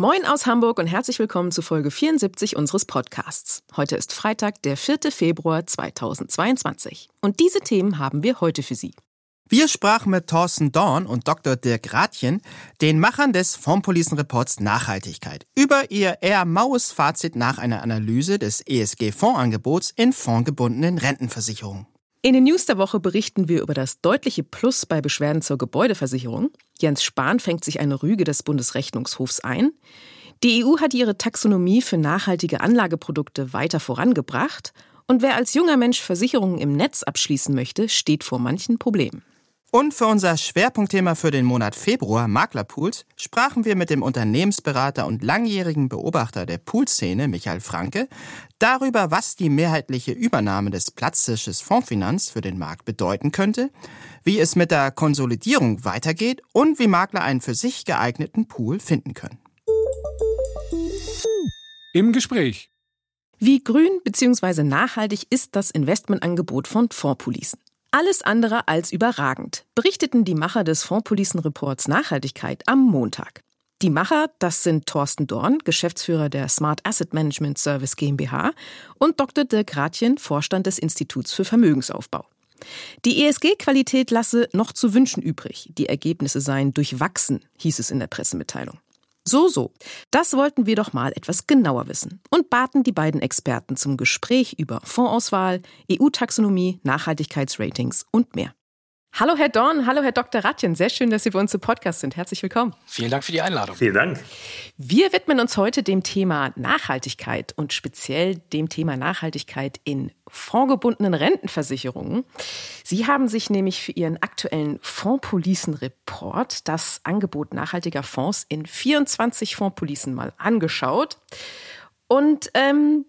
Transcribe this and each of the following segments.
Moin aus Hamburg und herzlich willkommen zu Folge 74 unseres Podcasts. Heute ist Freitag, der 4. Februar 2022. Und diese Themen haben wir heute für Sie. Wir sprachen mit Thorsten Dorn und Dr. Dirk Rathjen, den Machern des Fondspolicenreports Nachhaltigkeit, über ihr eher maues Fazit nach einer Analyse des ESG-Fondsangebots in fondgebundenen Rentenversicherungen. In den News der Woche berichten wir über das deutliche Plus bei Beschwerden zur Gebäudeversicherung. Jens Spahn fängt sich eine Rüge des Bundesrechnungshofs ein. Die EU hat ihre Taxonomie für nachhaltige Anlageprodukte weiter vorangebracht. Und wer als junger Mensch Versicherungen im Netz abschließen möchte, steht vor manchen Problemen. Und für unser Schwerpunktthema für den Monat Februar, Maklerpools, sprachen wir mit dem Unternehmensberater und langjährigen Beobachter der Poolszene, Michael Franke, darüber, was die mehrheitliche Übernahme des Platztisches Fondsfinanz für den Markt bedeuten könnte, wie es mit der Konsolidierung weitergeht und wie Makler einen für sich geeigneten Pool finden können. Im Gespräch. Wie grün bzw. nachhaltig ist das Investmentangebot von Fondspolicen? Alles andere als überragend, berichteten die Macher des Fondspolicenreports Nachhaltigkeit am Montag. Die Macher, das sind Thorsten Dorn, Geschäftsführer der Smart Asset Management Service GmbH und Dr. Dirk Rathjen, Vorstand des Instituts für Vermögensaufbau. Die ESG-Qualität lasse noch zu wünschen übrig. Die Ergebnisse seien durchwachsen, hieß es in der Pressemitteilung. So, so. Das wollten wir doch mal etwas genauer wissen und baten die beiden Experten zum Gespräch über Fondsauswahl, EU-Taxonomie, Nachhaltigkeitsratings und mehr. Hallo Herr Dorn, hallo Herr Dr. Ratjen, sehr schön, dass Sie bei uns im Podcast sind. Herzlich willkommen. Vielen Dank für die Einladung. Vielen Dank. Wir widmen uns heute dem Thema Nachhaltigkeit und speziell dem Thema Nachhaltigkeit in fondgebundenen Rentenversicherungen. Sie haben sich nämlich für Ihren aktuellen Fondspolicen-Report das Angebot nachhaltiger Fonds in 24 Fondspolicen mal angeschaut. Und ähm,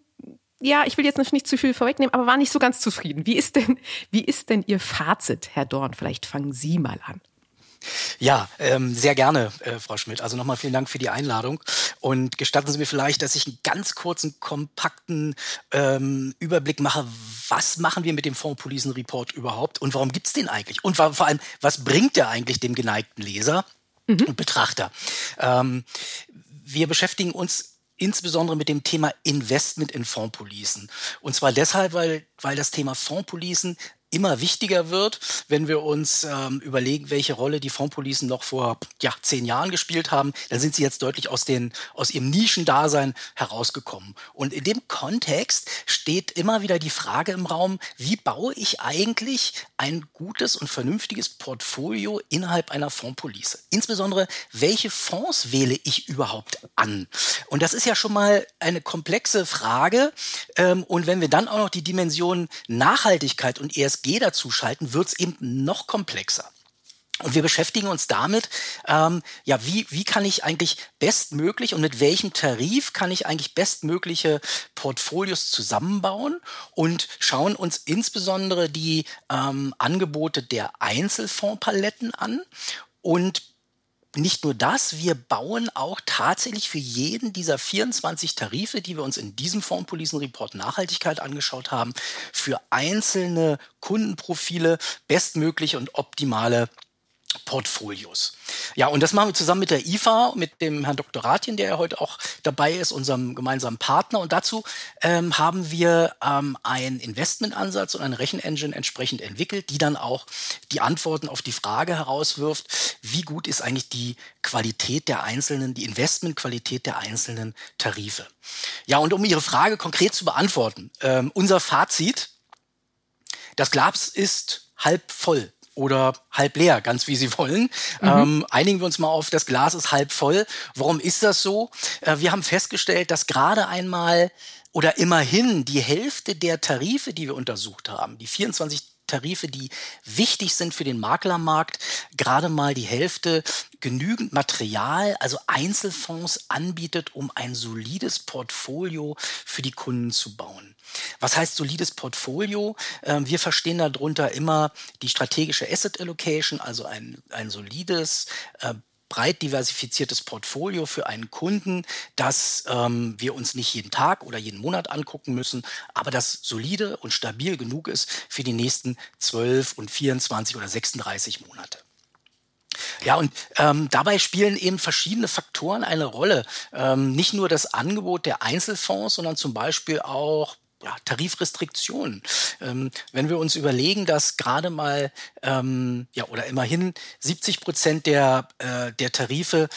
ja, ich will jetzt noch nicht zu viel vorwegnehmen, aber war nicht so ganz zufrieden. Wie ist denn, wie ist denn Ihr Fazit, Herr Dorn? Vielleicht fangen Sie mal an. Ja, ähm, sehr gerne, äh, Frau Schmidt. Also nochmal vielen Dank für die Einladung. Und gestatten Sie mir vielleicht, dass ich einen ganz kurzen, kompakten ähm, Überblick mache, was machen wir mit dem Fonds Policen Report überhaupt und warum gibt's den eigentlich? Und vor allem, was bringt der eigentlich dem geneigten Leser mhm. und Betrachter? Ähm, wir beschäftigen uns insbesondere mit dem Thema Investment in Fondspolicen. Und zwar deshalb, weil, weil das Thema Fondspolicen immer wichtiger wird, wenn wir uns ähm, überlegen, welche Rolle die Fondspolicen noch vor ja, zehn Jahren gespielt haben, dann sind sie jetzt deutlich aus, den, aus ihrem Nischendasein herausgekommen. Und in dem Kontext steht immer wieder die Frage im Raum, wie baue ich eigentlich ein gutes und vernünftiges Portfolio innerhalb einer Fondspolice? Insbesondere, welche Fonds wähle ich überhaupt an? Und das ist ja schon mal eine komplexe Frage. Ähm, und wenn wir dann auch noch die Dimension Nachhaltigkeit und ESG ESG dazu schalten, wird es eben noch komplexer. Und wir beschäftigen uns damit, ähm, ja, wie, wie kann ich eigentlich bestmöglich und mit welchem Tarif kann ich eigentlich bestmögliche Portfolios zusammenbauen und schauen uns insbesondere die ähm, Angebote der Einzelfondspaletten an und nicht nur das, wir bauen auch tatsächlich für jeden dieser 24 Tarife, die wir uns in diesem Fondspolicenreport Nachhaltigkeit angeschaut haben, für einzelne Kundenprofile bestmögliche und optimale Portfolios. Ja, und das machen wir zusammen mit der IFA, mit dem Herrn Dr. Ratien, der ja heute auch dabei ist, unserem gemeinsamen Partner. Und dazu ähm, haben wir ähm, einen Investmentansatz und eine Rechenengine entsprechend entwickelt, die dann auch die Antworten auf die Frage herauswirft, wie gut ist eigentlich die Qualität der einzelnen, die Investmentqualität der einzelnen Tarife. Ja, und um Ihre Frage konkret zu beantworten, ähm, unser Fazit, das Glas ist halb voll oder halb leer, ganz wie Sie wollen. Mhm. Ähm, einigen wir uns mal auf, das Glas ist halb voll. Warum ist das so? Äh, wir haben festgestellt, dass gerade einmal oder immerhin die Hälfte der Tarife, die wir untersucht haben, die 24 Tarife, die wichtig sind für den Maklermarkt, gerade mal die Hälfte genügend Material, also Einzelfonds anbietet, um ein solides Portfolio für die Kunden zu bauen. Was heißt solides Portfolio? Ähm, wir verstehen darunter immer die strategische Asset Allocation, also ein, ein solides, äh, breit diversifiziertes Portfolio für einen Kunden, das ähm, wir uns nicht jeden Tag oder jeden Monat angucken müssen, aber das solide und stabil genug ist für die nächsten 12 und 24 oder 36 Monate. Ja, und ähm, dabei spielen eben verschiedene Faktoren eine Rolle. Ähm, nicht nur das Angebot der Einzelfonds, sondern zum Beispiel auch ja, Tarifrestriktionen. Ähm, wenn wir uns überlegen, dass gerade mal ähm, ja oder immerhin 70 Prozent der, äh, der Tarife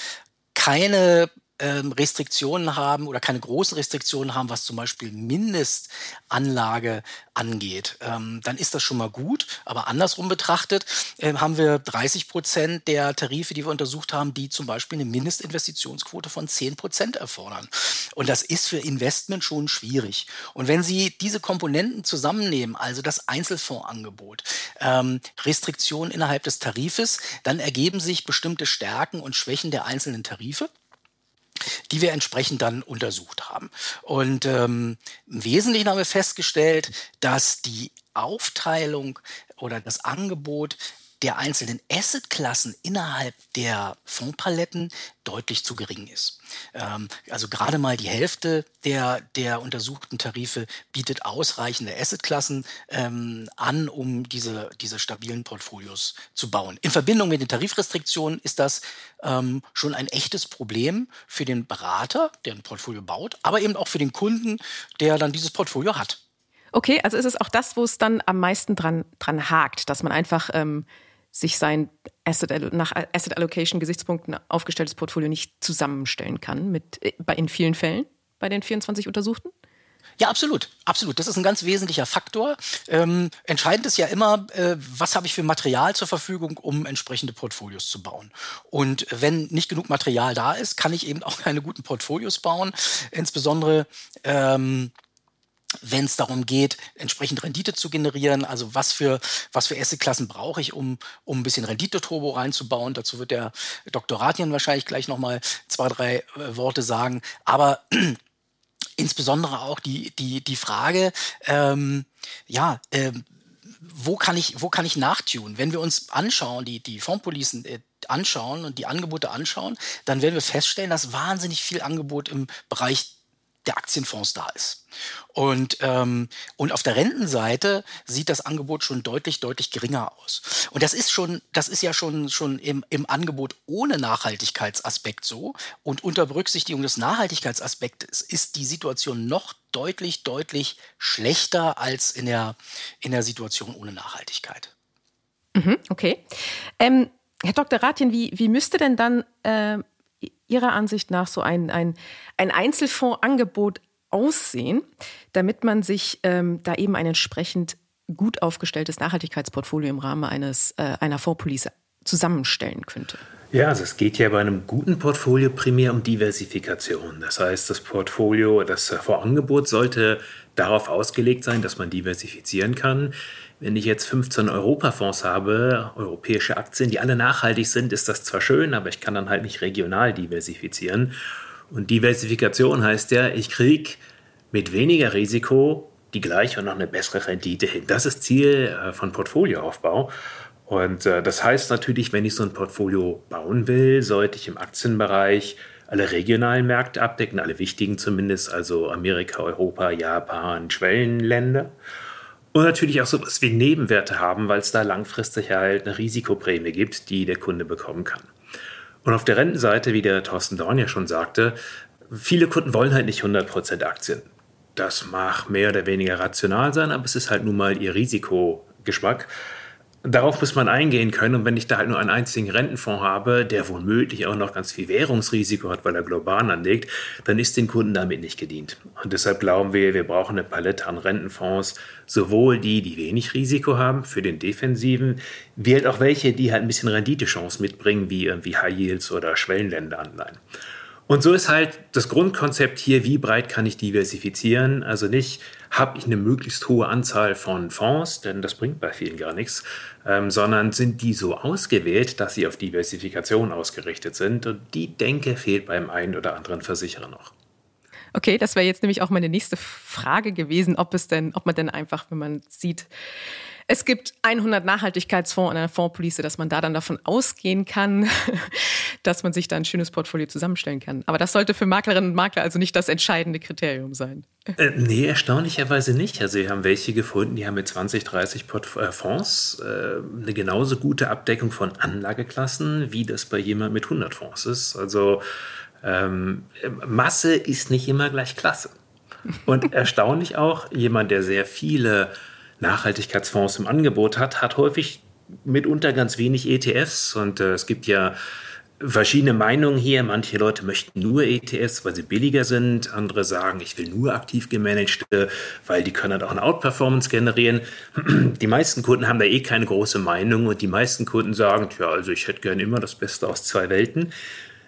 keine ähm, Restriktionen haben oder keine großen Restriktionen haben, was zum Beispiel Mindestanlage angeht, ähm, dann ist das schon mal gut. Aber andersrum betrachtet äh, haben wir 30 Prozent der Tarife, die wir untersucht haben, die zum Beispiel eine Mindestinvestitionsquote von 10 Prozent erfordern. Und das ist für Investment schon schwierig. Und wenn Sie diese Komponenten zusammennehmen, also das Einzelfondsangebot, ähm, Restriktionen innerhalb des Tarifes, dann ergeben sich bestimmte Stärken und Schwächen der einzelnen Tarife die wir entsprechend dann untersucht haben. Und ähm, im Wesentlichen haben wir festgestellt, dass die Aufteilung oder das Angebot der einzelnen Assetklassen innerhalb der Fondspaletten deutlich zu gering ist. Ähm, also gerade mal die Hälfte der, der untersuchten Tarife bietet ausreichende Assetklassen ähm, an, um diese, diese stabilen Portfolios zu bauen. In Verbindung mit den Tarifrestriktionen ist das ähm, schon ein echtes Problem für den Berater, der ein Portfolio baut, aber eben auch für den Kunden, der dann dieses Portfolio hat. Okay, also ist es auch das, wo es dann am meisten dran, dran hakt, dass man einfach ähm, sich sein Asset, nach Asset Allocation Gesichtspunkten aufgestelltes Portfolio nicht zusammenstellen kann mit in vielen Fällen bei den 24 Untersuchten? Ja, absolut, absolut. Das ist ein ganz wesentlicher Faktor. Ähm, entscheidend ist ja immer, äh, was habe ich für Material zur Verfügung, um entsprechende Portfolios zu bauen. Und wenn nicht genug Material da ist, kann ich eben auch keine guten Portfolios bauen. Insbesondere ähm, wenn es darum geht, entsprechend Rendite zu generieren. Also was für, was für Assetklassen brauche ich, um, um ein bisschen Rendite-Turbo reinzubauen. Dazu wird der Dr. Ratian wahrscheinlich gleich nochmal zwei, drei äh, Worte sagen. Aber insbesondere auch die, die, die Frage, ähm, ja, ähm, wo kann ich, wo kann ich nachtun? Wenn wir uns anschauen, die, die Fondspolicen äh, anschauen und die Angebote anschauen, dann werden wir feststellen, dass wahnsinnig viel Angebot im Bereich der Aktienfonds da ist. Und, ähm, und auf der Rentenseite sieht das Angebot schon deutlich, deutlich geringer aus. Und das ist schon, das ist ja schon, schon im, im Angebot ohne Nachhaltigkeitsaspekt so. Und unter Berücksichtigung des Nachhaltigkeitsaspektes ist die Situation noch deutlich, deutlich schlechter als in der, in der Situation ohne Nachhaltigkeit. Mhm, okay. Ähm, Herr Dr. Ratjen, wie, wie müsste denn dann äh, Ihrer Ansicht nach so ein, ein, ein Einzelfondsangebot aussehen, damit man sich ähm, da eben ein entsprechend gut aufgestelltes Nachhaltigkeitsportfolio im Rahmen eines, äh, einer Fondspolice zusammenstellen könnte? Ja, also es geht ja bei einem guten Portfolio primär um Diversifikation. Das heißt, das Portfolio, das Vorangebot sollte darauf ausgelegt sein, dass man diversifizieren kann. Wenn ich jetzt 15 Europafonds habe, europäische Aktien, die alle nachhaltig sind, ist das zwar schön, aber ich kann dann halt nicht regional diversifizieren. Und Diversifikation heißt ja, ich kriege mit weniger Risiko die gleiche und noch eine bessere Rendite hin. Das ist Ziel äh, von Portfolioaufbau. Und äh, das heißt natürlich, wenn ich so ein Portfolio bauen will, sollte ich im Aktienbereich alle regionalen Märkte abdecken, alle wichtigen zumindest, also Amerika, Europa, Japan, Schwellenländer. Und natürlich auch so was wie Nebenwerte haben, weil es da langfristig halt eine Risikoprämie gibt, die der Kunde bekommen kann. Und auf der Rentenseite, wie der Thorsten Dorn ja schon sagte, viele Kunden wollen halt nicht 100% Aktien. Das mag mehr oder weniger rational sein, aber es ist halt nun mal ihr Risikogeschmack. Darauf muss man eingehen können. Und wenn ich da halt nur einen einzigen Rentenfonds habe, der womöglich auch noch ganz viel Währungsrisiko hat, weil er global anlegt, dann ist den Kunden damit nicht gedient. Und deshalb glauben wir, wir brauchen eine Palette an Rentenfonds, sowohl die, die wenig Risiko haben für den Defensiven, wie halt auch welche, die halt ein bisschen Renditechance mitbringen, wie irgendwie High Yields oder Schwellenländeranleihen. Und so ist halt das Grundkonzept hier, wie breit kann ich diversifizieren? Also nicht, habe ich eine möglichst hohe Anzahl von Fonds, denn das bringt bei vielen gar nichts, ähm, sondern sind die so ausgewählt, dass sie auf Diversifikation ausgerichtet sind. Und die Denke fehlt beim einen oder anderen Versicherer noch. Okay, das wäre jetzt nämlich auch meine nächste Frage gewesen, ob es denn, ob man denn einfach, wenn man sieht, es gibt 100 Nachhaltigkeitsfonds in einer Fondspolice, dass man da dann davon ausgehen kann, dass man sich da ein schönes Portfolio zusammenstellen kann. Aber das sollte für Maklerinnen und Makler also nicht das entscheidende Kriterium sein. Äh, nee, erstaunlicherweise nicht. Also wir haben welche gefunden, die haben mit 20, 30 Port äh, Fonds äh, eine genauso gute Abdeckung von Anlageklassen, wie das bei jemand mit 100 Fonds ist. Also ähm, Masse ist nicht immer gleich Klasse. Und erstaunlich auch, jemand, der sehr viele Nachhaltigkeitsfonds im Angebot hat, hat häufig mitunter ganz wenig ETFs. Und äh, es gibt ja verschiedene Meinungen hier. Manche Leute möchten nur ETFs, weil sie billiger sind. Andere sagen, ich will nur aktiv gemanagte, weil die können halt auch eine Outperformance generieren. Die meisten Kunden haben da eh keine große Meinung und die meisten Kunden sagen, ja, also ich hätte gerne immer das Beste aus zwei Welten.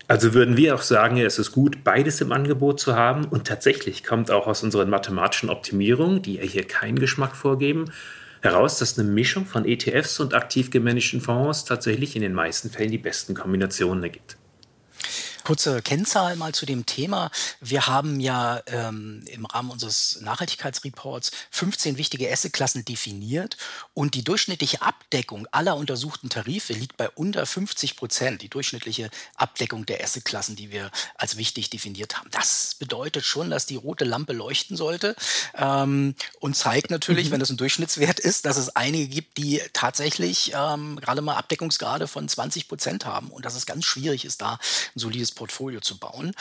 Also würden wir auch sagen, es ist gut, beides im Angebot zu haben. Und tatsächlich kommt auch aus unseren mathematischen Optimierungen, die ja hier keinen Geschmack vorgeben, heraus, dass eine Mischung von ETFs und aktiv gemanagten Fonds tatsächlich in den meisten Fällen die besten Kombinationen ergibt. Kurze Kennzahl mal zu dem Thema. Wir haben ja ähm, im Rahmen unseres Nachhaltigkeitsreports 15 wichtige Assetklassen definiert und die durchschnittliche Abdeckung aller untersuchten Tarife liegt bei unter 50 Prozent, die durchschnittliche Abdeckung der Assetklassen, die wir als wichtig definiert haben. Das bedeutet schon, dass die rote Lampe leuchten sollte ähm, und zeigt natürlich, mhm. wenn das ein Durchschnittswert ist, dass es einige gibt, die tatsächlich ähm, gerade mal Abdeckungsgrade von 20 Prozent haben und dass es ganz schwierig ist, da ein solides Portfolio zu bauen.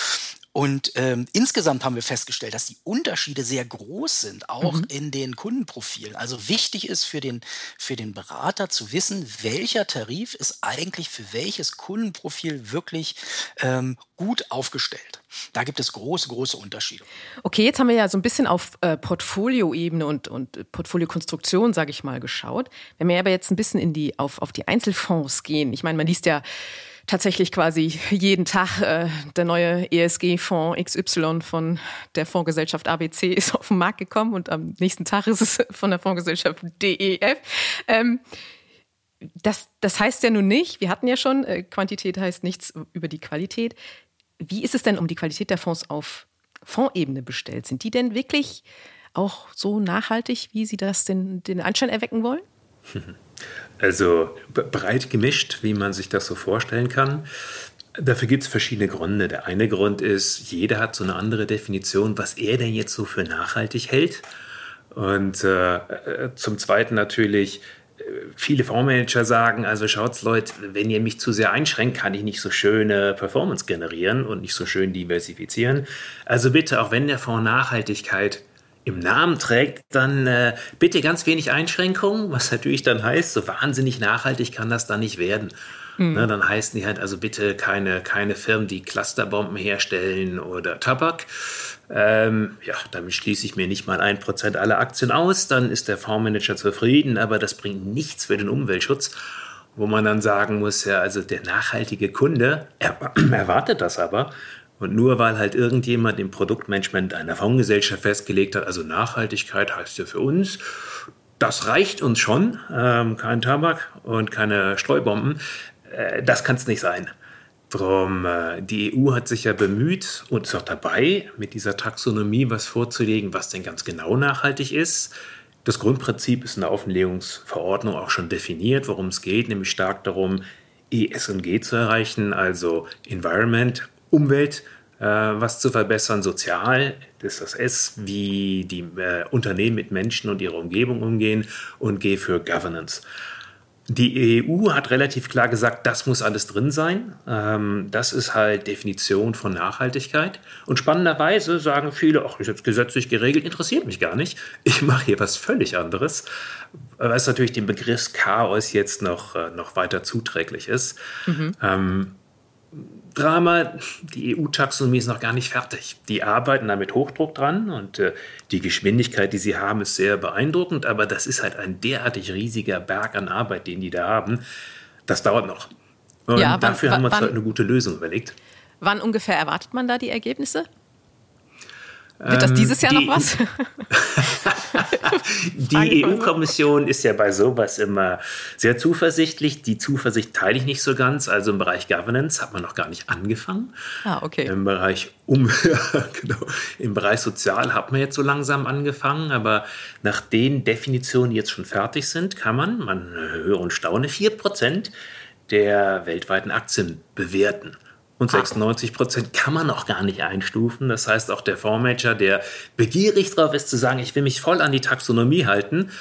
Und ähm, insgesamt haben wir festgestellt, dass die Unterschiede sehr groß sind, auch mhm. in den Kundenprofilen. Also wichtig ist für den, für den Berater zu wissen, welcher Tarif ist eigentlich für welches Kundenprofil wirklich ähm, gut aufgestellt. Da gibt es große, große Unterschiede. Okay, jetzt haben wir ja so ein bisschen auf äh, Portfolioebene und, und Portfoliokonstruktion, sage ich mal, geschaut. Wenn wir aber jetzt ein bisschen in die, auf, auf die Einzelfonds gehen, ich meine, man liest ja tatsächlich quasi jeden Tag äh, der neue ESG-Fonds XY von der Fondsgesellschaft ABC ist auf den Markt gekommen und am nächsten Tag ist es von der Fondsgesellschaft DEF. Ähm, das, das heißt ja nun nicht, wir hatten ja schon, äh, Quantität heißt nichts über die Qualität. Wie ist es denn um die Qualität der Fonds auf Fondsebene bestellt? Sind die denn wirklich auch so nachhaltig, wie Sie das den, den Anschein erwecken wollen? Also breit gemischt, wie man sich das so vorstellen kann. Dafür gibt es verschiedene Gründe. Der eine Grund ist, jeder hat so eine andere Definition, was er denn jetzt so für nachhaltig hält. Und äh, äh zum Zweiten natürlich, äh, viele Fondsmanager sagen, also schaut's Leute, wenn ihr mich zu sehr einschränkt, kann ich nicht so schöne Performance generieren und nicht so schön diversifizieren. Also bitte, auch wenn der Fonds Nachhaltigkeit im Namen trägt, dann äh, bitte ganz wenig Einschränkungen, was natürlich dann heißt, so wahnsinnig nachhaltig kann das dann nicht werden. Mhm. Ne, dann heißen die halt also bitte keine, keine Firmen, die Clusterbomben herstellen oder Tabak. Ähm, ja, damit schließe ich mir nicht mal ein Prozent aller Aktien aus, dann ist der Fondsmanager zufrieden, aber das bringt nichts für den Umweltschutz wo man dann sagen muss, ja, also der nachhaltige Kunde er, erwartet das aber und nur weil halt irgendjemand im Produktmanagement einer Fondsgesellschaft festgelegt hat, also Nachhaltigkeit heißt ja für uns, das reicht uns schon, ähm, kein Tabak und keine Streubomben, äh, das kann es nicht sein. Drum, äh, die EU hat sich ja bemüht und ist auch dabei, mit dieser Taxonomie was vorzulegen, was denn ganz genau nachhaltig ist. Das Grundprinzip ist in der Offenlegungsverordnung auch schon definiert, worum es geht, nämlich stark darum, ESG zu erreichen, also Environment, Umwelt, äh, was zu verbessern, sozial, das ist das S, wie die äh, Unternehmen mit Menschen und ihrer Umgebung umgehen und G für Governance. Die EU hat relativ klar gesagt, das muss alles drin sein. Ähm, das ist halt Definition von Nachhaltigkeit. Und spannenderweise sagen viele, ach, ist jetzt gesetzlich geregelt, interessiert mich gar nicht. Ich mache hier was völlig anderes, was natürlich dem Begriff Chaos jetzt noch, äh, noch weiter zuträglich ist. Mhm. Ähm, Drama, die EU-Taxonomie ist noch gar nicht fertig. Die arbeiten da mit Hochdruck dran und äh, die Geschwindigkeit, die sie haben, ist sehr beeindruckend, aber das ist halt ein derartig riesiger Berg an Arbeit, den die da haben. Das dauert noch. Und ja, dafür wann, haben wir uns wann, halt eine gute Lösung überlegt. Wann ungefähr erwartet man da die Ergebnisse? Wird das ähm, dieses Jahr die, noch was? die EU-Kommission ist ja bei sowas immer sehr zuversichtlich. Die Zuversicht teile ich nicht so ganz. Also im Bereich Governance hat man noch gar nicht angefangen. Ah, okay. Im Bereich um, genau, im Bereich Sozial hat man jetzt so langsam angefangen, aber nach den Definitionen, die jetzt schon fertig sind, kann man, man höre und staune, 4% der weltweiten Aktien bewerten. Und 96 Prozent kann man auch gar nicht einstufen. Das heißt, auch der Fondsmanager, der begierig drauf ist zu sagen, ich will mich voll an die Taxonomie halten,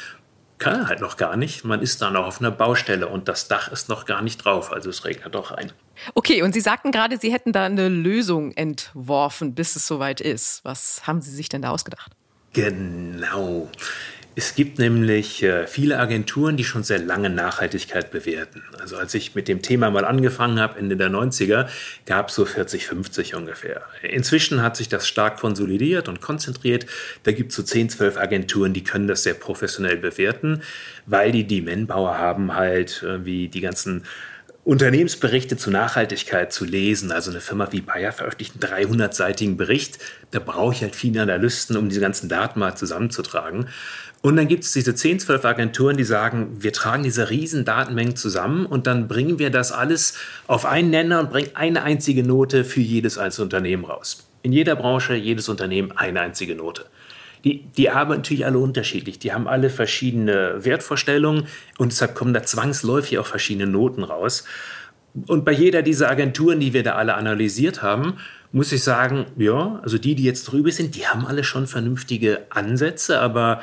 kann er halt noch gar nicht. Man ist da noch auf einer Baustelle und das Dach ist noch gar nicht drauf. Also es regnet doch ein. Okay, und Sie sagten gerade, Sie hätten da eine Lösung entworfen, bis es soweit ist. Was haben Sie sich denn da ausgedacht? Genau. Es gibt nämlich äh, viele Agenturen, die schon sehr lange Nachhaltigkeit bewerten. Also als ich mit dem Thema mal angefangen habe, Ende der 90er, gab es so 40, 50 ungefähr. Inzwischen hat sich das stark konsolidiert und konzentriert. Da gibt es so 10, 12 Agenturen, die können das sehr professionell bewerten, weil die die Manpower haben, halt wie die ganzen Unternehmensberichte zu Nachhaltigkeit zu lesen. Also eine Firma wie Bayer veröffentlicht einen 300-seitigen Bericht. Da brauche ich halt viele Analysten, um diese ganzen Daten mal zusammenzutragen. Und dann gibt es diese 10, 12 Agenturen, die sagen, wir tragen diese riesen Datenmengen zusammen und dann bringen wir das alles auf einen Nenner und bringen eine einzige Note für jedes einzelne Unternehmen raus. In jeder Branche, jedes Unternehmen eine einzige Note. Die, die arbeiten natürlich alle unterschiedlich. Die haben alle verschiedene Wertvorstellungen und deshalb kommen da zwangsläufig auch verschiedene Noten raus. Und bei jeder dieser Agenturen, die wir da alle analysiert haben, muss ich sagen, ja, also die, die jetzt drüber sind, die haben alle schon vernünftige Ansätze, aber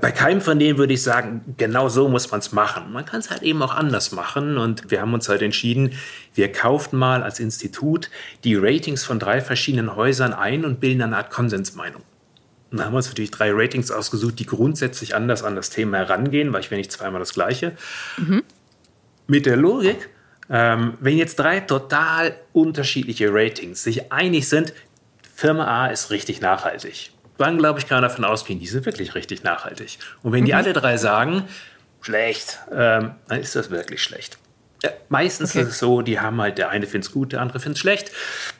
bei keinem von denen würde ich sagen, genau so muss man es machen. Man kann es halt eben auch anders machen. Und wir haben uns halt entschieden, wir kaufen mal als Institut die Ratings von drei verschiedenen Häusern ein und bilden eine Art Konsensmeinung. Und da haben wir uns natürlich drei Ratings ausgesucht, die grundsätzlich anders an das Thema herangehen, weil ich will nicht zweimal das Gleiche. Mhm. Mit der Logik, ähm, wenn jetzt drei total unterschiedliche Ratings sich einig sind, Firma A ist richtig nachhaltig dann glaube ich, kann man davon ausgehen, die sind wirklich richtig nachhaltig. Und wenn die mhm. alle drei sagen, schlecht, ähm, dann ist das wirklich schlecht. Ja, meistens okay. ist es so, die haben halt, der eine findet es gut, der andere findet es schlecht.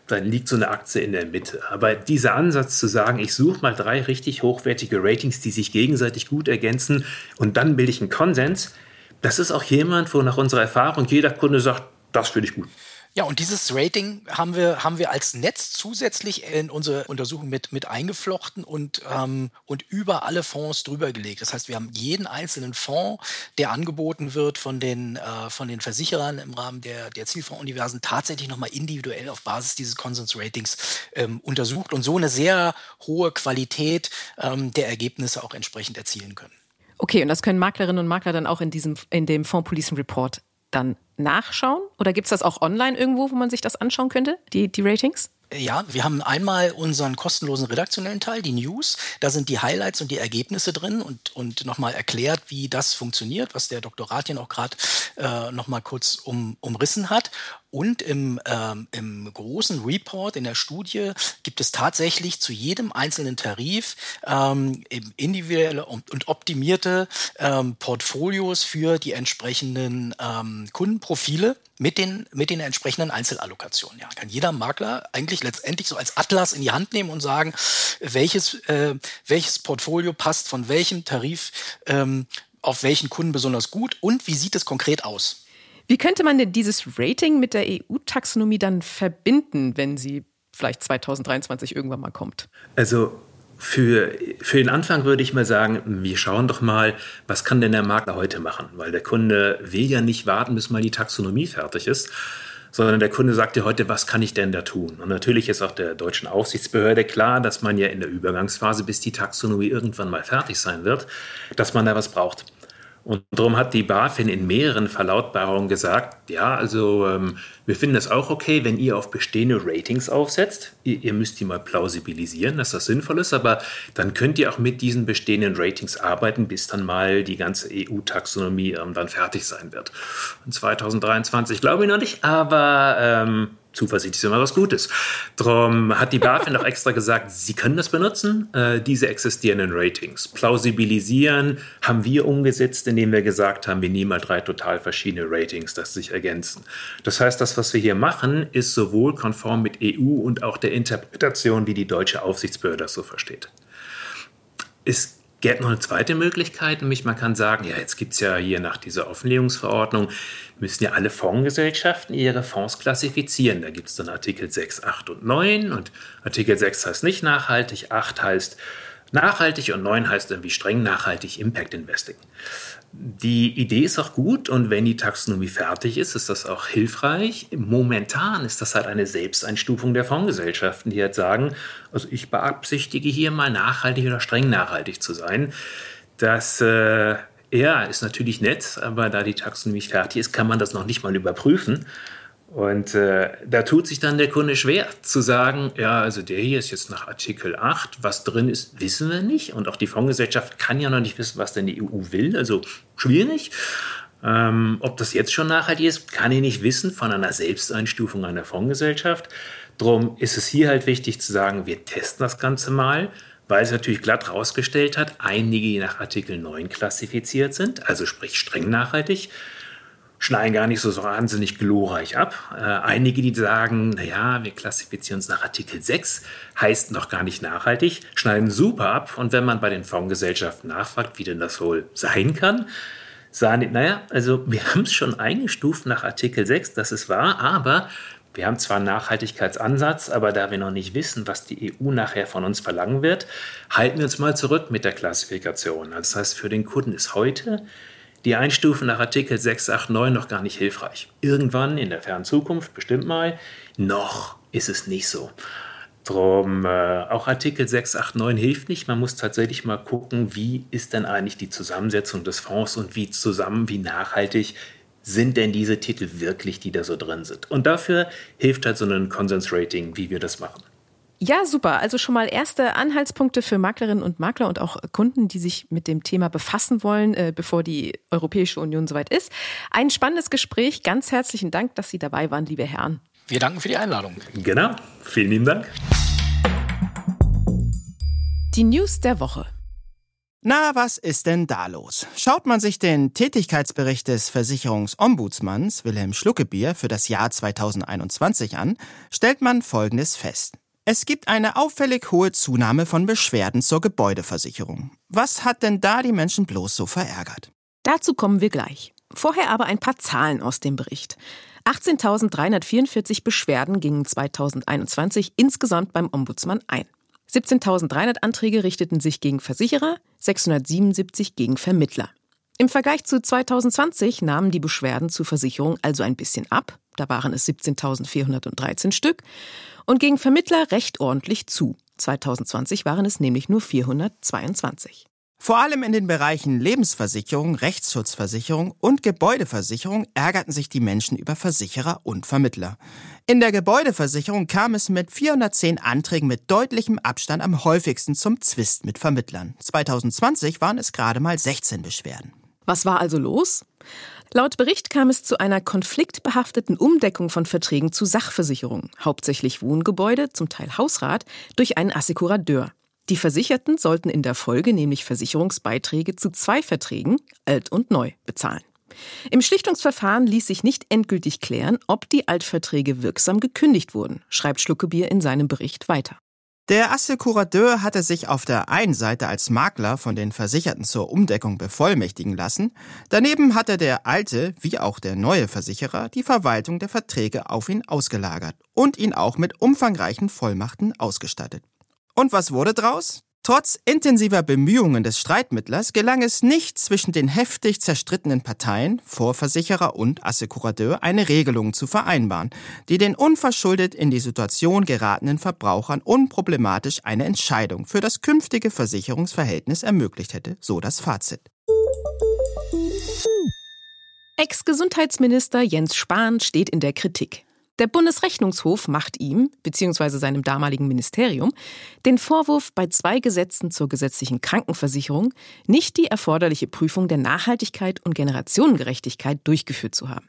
Dann liegt so eine Aktie in der Mitte. Aber dieser Ansatz zu sagen, ich suche mal drei richtig hochwertige Ratings, die sich gegenseitig gut ergänzen und dann bilde ich einen Konsens, das ist auch jemand, wo nach unserer Erfahrung jeder Kunde sagt, das finde ich gut. Ja, und dieses Rating haben wir, haben wir als Netz zusätzlich in unsere Untersuchung mit, mit eingeflochten und, ähm, und über alle Fonds drüber gelegt. Das heißt, wir haben jeden einzelnen Fonds, der angeboten wird von den, äh, von den Versicherern im Rahmen der, der Zielfondsuniversen, tatsächlich nochmal individuell auf Basis dieses Konsens-Ratings ähm, untersucht und so eine sehr hohe Qualität ähm, der Ergebnisse auch entsprechend erzielen können. Okay, und das können Maklerinnen und Makler dann auch in diesem, in dem Fonds Policing Report dann nachschauen? Oder gibt es das auch online irgendwo, wo man sich das anschauen könnte, die, die Ratings? Ja, wir haben einmal unseren kostenlosen redaktionellen Teil, die News. Da sind die Highlights und die Ergebnisse drin und, und nochmal erklärt, wie das funktioniert, was der Doktoratien auch gerade äh, nochmal kurz um, umrissen hat. Und im, ähm, im großen Report in der Studie gibt es tatsächlich zu jedem einzelnen Tarif ähm, individuelle und optimierte ähm, Portfolios für die entsprechenden ähm, Kundenprofile mit den, mit den entsprechenden Einzelallokationen. Ja, kann jeder Makler eigentlich letztendlich so als Atlas in die Hand nehmen und sagen, welches, äh, welches Portfolio passt von welchem Tarif ähm, auf welchen Kunden besonders gut und wie sieht es konkret aus? Wie könnte man denn dieses Rating mit der EU-Taxonomie dann verbinden, wenn sie vielleicht 2023 irgendwann mal kommt? Also für, für den Anfang würde ich mal sagen, wir schauen doch mal, was kann denn der Makler heute machen? Weil der Kunde will ja nicht warten, bis mal die Taxonomie fertig ist, sondern der Kunde sagt ja heute, was kann ich denn da tun? Und natürlich ist auch der deutschen Aufsichtsbehörde klar, dass man ja in der Übergangsphase, bis die Taxonomie irgendwann mal fertig sein wird, dass man da was braucht. Und darum hat die BaFin in mehreren Verlautbarungen gesagt, ja, also ähm, wir finden es auch okay, wenn ihr auf bestehende Ratings aufsetzt. Ihr, ihr, müsst die mal plausibilisieren, dass das sinnvoll ist, aber dann könnt ihr auch mit diesen bestehenden Ratings arbeiten, bis dann mal die ganze EU-Taxonomie ähm, dann fertig sein wird. Und 2023 glaube ich noch nicht, aber ähm, Zuversicht ist immer was Gutes. Darum hat die BaFin auch extra gesagt, sie können das benutzen, äh, diese existierenden Ratings. Plausibilisieren haben wir umgesetzt, indem wir gesagt haben, wir nehmen mal drei total verschiedene Ratings, das sich ergänzen. Das heißt, das, was wir hier machen, ist sowohl konform mit EU und auch der Interpretation, wie die deutsche Aufsichtsbehörde das so versteht. Es gäbe noch eine zweite Möglichkeit, nämlich man kann sagen, ja, jetzt gibt es ja hier nach dieser Offenlegungsverordnung, müssen ja alle Fondsgesellschaften ihre Fonds klassifizieren. Da gibt es dann Artikel 6, 8 und 9 und Artikel 6 heißt nicht nachhaltig, 8 heißt nachhaltig und 9 heißt irgendwie streng nachhaltig Impact Investing. Die Idee ist auch gut und wenn die Taxonomie fertig ist, ist das auch hilfreich. Momentan ist das halt eine Selbsteinstufung der Fondsgesellschaften, die halt sagen, also ich beabsichtige hier mal nachhaltig oder streng nachhaltig zu sein. Das äh, ja, ist natürlich nett, aber da die Taxonomie fertig ist, kann man das noch nicht mal überprüfen. Und äh, da tut sich dann der Kunde schwer zu sagen, ja, also der hier ist jetzt nach Artikel 8, was drin ist, wissen wir nicht. Und auch die Fondsgesellschaft kann ja noch nicht wissen, was denn die EU will, also schwierig. Ähm, ob das jetzt schon nachhaltig ist, kann ich nicht wissen von einer Selbsteinstufung einer Fondsgesellschaft. Drum ist es hier halt wichtig zu sagen, wir testen das Ganze mal, weil es natürlich glatt rausgestellt hat, einige, nach Artikel 9 klassifiziert sind, also sprich streng nachhaltig, schneiden gar nicht so wahnsinnig glorreich ab. Äh, einige, die sagen, naja, wir klassifizieren uns nach Artikel 6, heißt noch gar nicht nachhaltig, schneiden super ab. Und wenn man bei den Fondsgesellschaften nachfragt, wie denn das wohl sein kann, sagen die, naja, also wir haben es schon eingestuft nach Artikel 6, das ist wahr, aber wir haben zwar einen Nachhaltigkeitsansatz, aber da wir noch nicht wissen, was die EU nachher von uns verlangen wird, halten wir uns mal zurück mit der Klassifikation. Also das heißt, für den Kunden ist heute die Einstufen nach Artikel 689 noch gar nicht hilfreich. Irgendwann in der fernen Zukunft, bestimmt mal, noch ist es nicht so. Drum, äh, auch Artikel 689 hilft nicht. Man muss tatsächlich mal gucken, wie ist denn eigentlich die Zusammensetzung des Fonds und wie zusammen, wie nachhaltig sind denn diese Titel wirklich, die da so drin sind. Und dafür hilft halt so ein Konsensrating, wie wir das machen. Ja, super. Also schon mal erste Anhaltspunkte für Maklerinnen und Makler und auch Kunden, die sich mit dem Thema befassen wollen, äh, bevor die Europäische Union soweit ist. Ein spannendes Gespräch. Ganz herzlichen Dank, dass Sie dabei waren, liebe Herren. Wir danken für die Einladung. Genau. Vielen lieben Dank. Die News der Woche. Na, was ist denn da los? Schaut man sich den Tätigkeitsbericht des Versicherungsombudsmanns Wilhelm Schluckebier für das Jahr 2021 an, stellt man Folgendes fest. Es gibt eine auffällig hohe Zunahme von Beschwerden zur Gebäudeversicherung. Was hat denn da die Menschen bloß so verärgert? Dazu kommen wir gleich. Vorher aber ein paar Zahlen aus dem Bericht. 18.344 Beschwerden gingen 2021 insgesamt beim Ombudsmann ein. 17.300 Anträge richteten sich gegen Versicherer, 677 gegen Vermittler. Im Vergleich zu 2020 nahmen die Beschwerden zur Versicherung also ein bisschen ab. Da waren es 17.413 Stück und gegen Vermittler recht ordentlich zu. 2020 waren es nämlich nur 422. Vor allem in den Bereichen Lebensversicherung, Rechtsschutzversicherung und Gebäudeversicherung ärgerten sich die Menschen über Versicherer und Vermittler. In der Gebäudeversicherung kam es mit 410 Anträgen mit deutlichem Abstand am häufigsten zum Zwist mit Vermittlern. 2020 waren es gerade mal 16 Beschwerden. Was war also los? Laut Bericht kam es zu einer konfliktbehafteten Umdeckung von Verträgen zu Sachversicherungen, hauptsächlich Wohngebäude, zum Teil Hausrat, durch einen Assekurateur. Die Versicherten sollten in der Folge nämlich Versicherungsbeiträge zu zwei Verträgen, alt und neu, bezahlen. Im Schlichtungsverfahren ließ sich nicht endgültig klären, ob die Altverträge wirksam gekündigt wurden, schreibt Schluckebier in seinem Bericht weiter. Der Assekurateur hatte sich auf der einen Seite als Makler von den Versicherten zur Umdeckung bevollmächtigen lassen, daneben hatte der alte wie auch der neue Versicherer die Verwaltung der Verträge auf ihn ausgelagert und ihn auch mit umfangreichen Vollmachten ausgestattet. Und was wurde draus? Trotz intensiver Bemühungen des Streitmittlers gelang es nicht zwischen den heftig zerstrittenen Parteien, Vorversicherer und Assekurateur, eine Regelung zu vereinbaren, die den unverschuldet in die Situation geratenen Verbrauchern unproblematisch eine Entscheidung für das künftige Versicherungsverhältnis ermöglicht hätte, so das Fazit. Ex-Gesundheitsminister Jens Spahn steht in der Kritik. Der Bundesrechnungshof macht ihm bzw. seinem damaligen Ministerium den Vorwurf, bei zwei Gesetzen zur gesetzlichen Krankenversicherung nicht die erforderliche Prüfung der Nachhaltigkeit und Generationengerechtigkeit durchgeführt zu haben.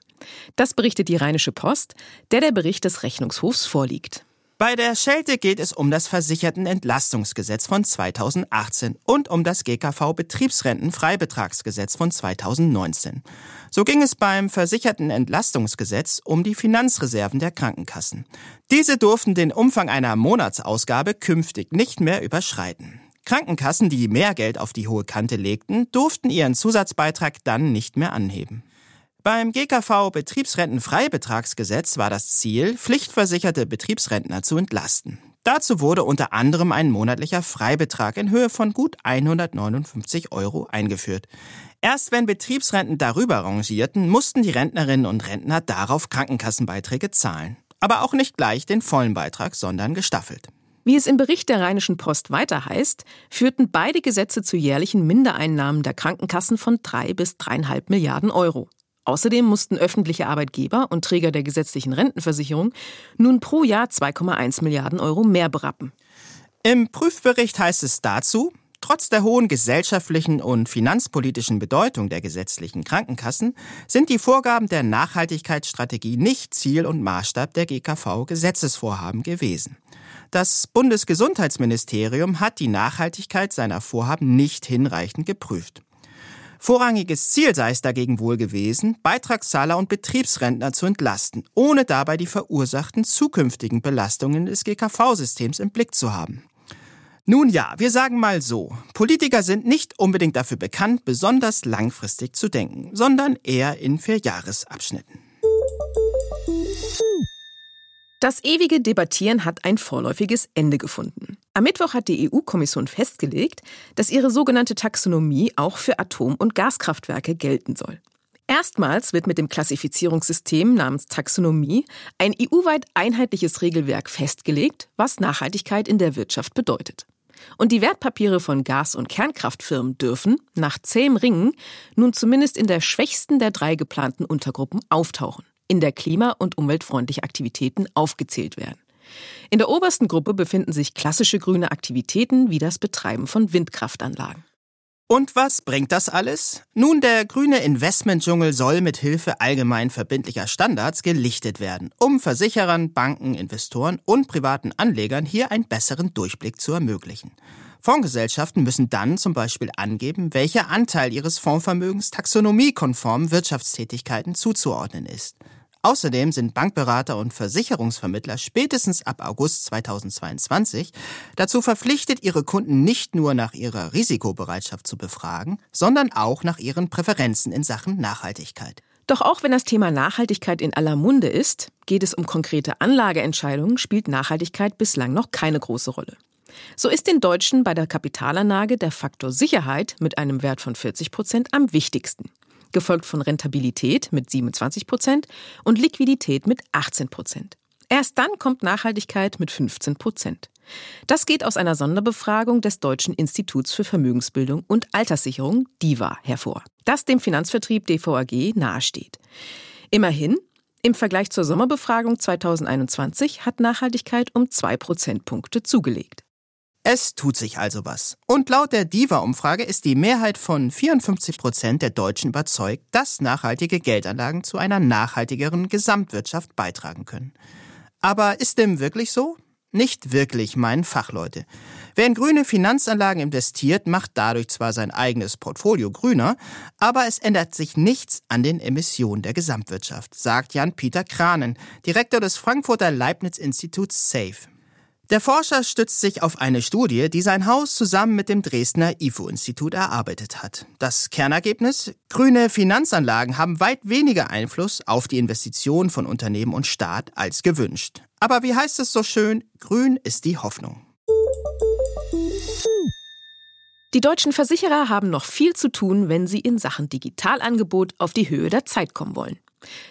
Das berichtet die Rheinische Post, der der Bericht des Rechnungshofs vorliegt. Bei der Schelte geht es um das Versichertenentlastungsgesetz von 2018 und um das GKV Betriebsrentenfreibetragsgesetz von 2019. So ging es beim Versichertenentlastungsgesetz um die Finanzreserven der Krankenkassen. Diese durften den Umfang einer Monatsausgabe künftig nicht mehr überschreiten. Krankenkassen, die mehr Geld auf die hohe Kante legten, durften ihren Zusatzbeitrag dann nicht mehr anheben. Beim GKV Betriebsrentenfreibetragsgesetz war das Ziel, pflichtversicherte Betriebsrentner zu entlasten. Dazu wurde unter anderem ein monatlicher Freibetrag in Höhe von gut 159 Euro eingeführt. Erst wenn Betriebsrenten darüber rangierten, mussten die Rentnerinnen und Rentner darauf Krankenkassenbeiträge zahlen. Aber auch nicht gleich den vollen Beitrag, sondern gestaffelt. Wie es im Bericht der Rheinischen Post weiter heißt, führten beide Gesetze zu jährlichen Mindereinnahmen der Krankenkassen von drei bis dreieinhalb Milliarden Euro. Außerdem mussten öffentliche Arbeitgeber und Träger der gesetzlichen Rentenversicherung nun pro Jahr 2,1 Milliarden Euro mehr berappen. Im Prüfbericht heißt es dazu, Trotz der hohen gesellschaftlichen und finanzpolitischen Bedeutung der gesetzlichen Krankenkassen sind die Vorgaben der Nachhaltigkeitsstrategie nicht Ziel und Maßstab der GKV-Gesetzesvorhaben gewesen. Das Bundesgesundheitsministerium hat die Nachhaltigkeit seiner Vorhaben nicht hinreichend geprüft. Vorrangiges Ziel sei es dagegen wohl gewesen, Beitragszahler und Betriebsrentner zu entlasten, ohne dabei die verursachten zukünftigen Belastungen des GKV-Systems im Blick zu haben. Nun ja, wir sagen mal so, Politiker sind nicht unbedingt dafür bekannt, besonders langfristig zu denken, sondern eher in Vierjahresabschnitten. Das ewige Debattieren hat ein vorläufiges Ende gefunden. Am Mittwoch hat die EU-Kommission festgelegt, dass ihre sogenannte Taxonomie auch für Atom- und Gaskraftwerke gelten soll. Erstmals wird mit dem Klassifizierungssystem namens Taxonomie ein EU-weit einheitliches Regelwerk festgelegt, was Nachhaltigkeit in der Wirtschaft bedeutet. Und die Wertpapiere von Gas- und Kernkraftfirmen dürfen, nach zähem Ringen, nun zumindest in der schwächsten der drei geplanten Untergruppen auftauchen in der klima- und umweltfreundliche Aktivitäten aufgezählt werden. In der obersten Gruppe befinden sich klassische grüne Aktivitäten wie das Betreiben von Windkraftanlagen. Und was bringt das alles? Nun, der grüne Investmentdschungel soll mit Hilfe allgemein verbindlicher Standards gelichtet werden, um Versicherern, Banken, Investoren und privaten Anlegern hier einen besseren Durchblick zu ermöglichen. Fondsgesellschaften müssen dann zum Beispiel angeben, welcher Anteil ihres Fondsvermögens taxonomiekonformen Wirtschaftstätigkeiten zuzuordnen ist. Außerdem sind Bankberater und Versicherungsvermittler spätestens ab August 2022 dazu verpflichtet, ihre Kunden nicht nur nach ihrer Risikobereitschaft zu befragen, sondern auch nach ihren Präferenzen in Sachen Nachhaltigkeit. Doch auch wenn das Thema Nachhaltigkeit in aller Munde ist, geht es um konkrete Anlageentscheidungen, spielt Nachhaltigkeit bislang noch keine große Rolle. So ist den Deutschen bei der Kapitalanlage der Faktor Sicherheit mit einem Wert von 40 Prozent am wichtigsten gefolgt von Rentabilität mit 27 Prozent und Liquidität mit 18 Prozent. Erst dann kommt Nachhaltigkeit mit 15 Prozent. Das geht aus einer Sonderbefragung des Deutschen Instituts für Vermögensbildung und Alterssicherung, DIVA, hervor, das dem Finanzvertrieb DVAG nahesteht. Immerhin, im Vergleich zur Sommerbefragung 2021 hat Nachhaltigkeit um zwei Prozentpunkte zugelegt. Es tut sich also was. Und laut der DIVA-Umfrage ist die Mehrheit von 54 Prozent der Deutschen überzeugt, dass nachhaltige Geldanlagen zu einer nachhaltigeren Gesamtwirtschaft beitragen können. Aber ist dem wirklich so? Nicht wirklich, meinen Fachleute. Wer in grüne Finanzanlagen investiert, macht dadurch zwar sein eigenes Portfolio grüner, aber es ändert sich nichts an den Emissionen der Gesamtwirtschaft, sagt Jan-Peter Kranen, Direktor des Frankfurter Leibniz-Instituts SAFE. Der Forscher stützt sich auf eine Studie, die sein Haus zusammen mit dem Dresdner IFO-Institut erarbeitet hat. Das Kernergebnis? Grüne Finanzanlagen haben weit weniger Einfluss auf die Investitionen von Unternehmen und Staat als gewünscht. Aber wie heißt es so schön? Grün ist die Hoffnung. Die deutschen Versicherer haben noch viel zu tun, wenn sie in Sachen Digitalangebot auf die Höhe der Zeit kommen wollen.